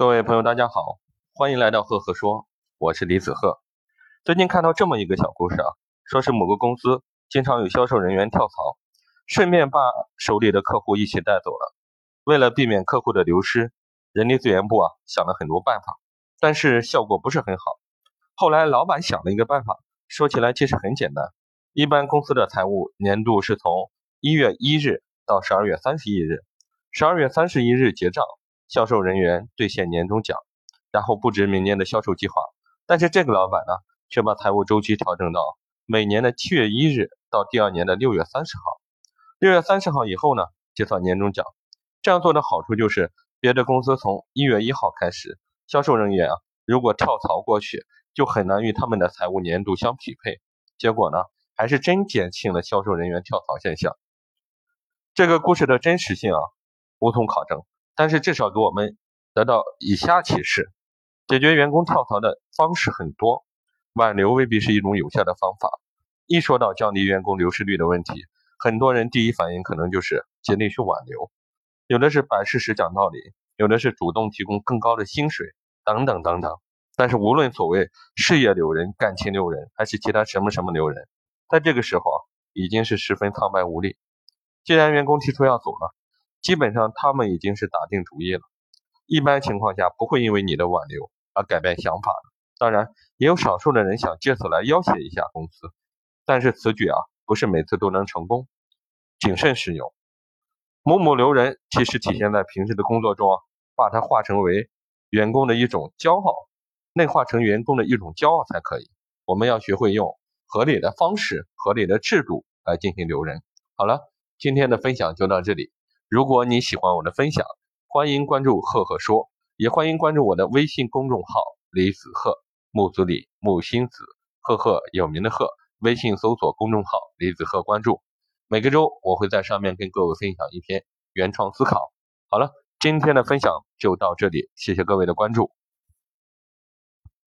各位朋友，大家好，欢迎来到赫赫说，我是李子赫。最近看到这么一个小故事啊，说是某个公司经常有销售人员跳槽，顺便把手里的客户一起带走了。为了避免客户的流失，人力资源部啊想了很多办法，但是效果不是很好。后来老板想了一个办法，说起来其实很简单。一般公司的财务年度是从一月一日到十二月三十一日，十二月三十一日结账。销售人员兑现年终奖，然后布置明年的销售计划。但是这个老板呢，却把财务周期调整到每年的七月一日到第二年的六月三十号。六月三十号以后呢，结算年终奖。这样做的好处就是，别的公司从一月一号开始，销售人员啊，如果跳槽过去，就很难与他们的财务年度相匹配。结果呢，还是真减轻了销售人员跳槽现象。这个故事的真实性啊，无从考证。但是至少给我们得到以下启示：解决员工跳槽的方式很多，挽留未必是一种有效的方法。一说到降低员工流失率的问题，很多人第一反应可能就是尽力去挽留，有的是摆事实讲道理，有的是主动提供更高的薪水，等等等等。但是无论所谓事业留人、感情留人，还是其他什么什么留人，在这个时候已经是十分苍白无力。既然员工提出要走了，基本上他们已经是打定主意了，一般情况下不会因为你的挽留而改变想法的。当然，也有少数的人想借此来要挟一下公司，但是此举啊不是每次都能成功，谨慎使用。某某留人其实体现在平时的工作中啊，把它化成为员工的一种骄傲，内化成员工的一种骄傲才可以。我们要学会用合理的方式、合理的制度来进行留人。好了，今天的分享就到这里。如果你喜欢我的分享，欢迎关注赫赫说，也欢迎关注我的微信公众号李子赫木子李木星子赫赫有名的赫，微信搜索公众号李子赫关注。每个周我会在上面跟各位分享一篇原创思考。好了，今天的分享就到这里，谢谢各位的关注。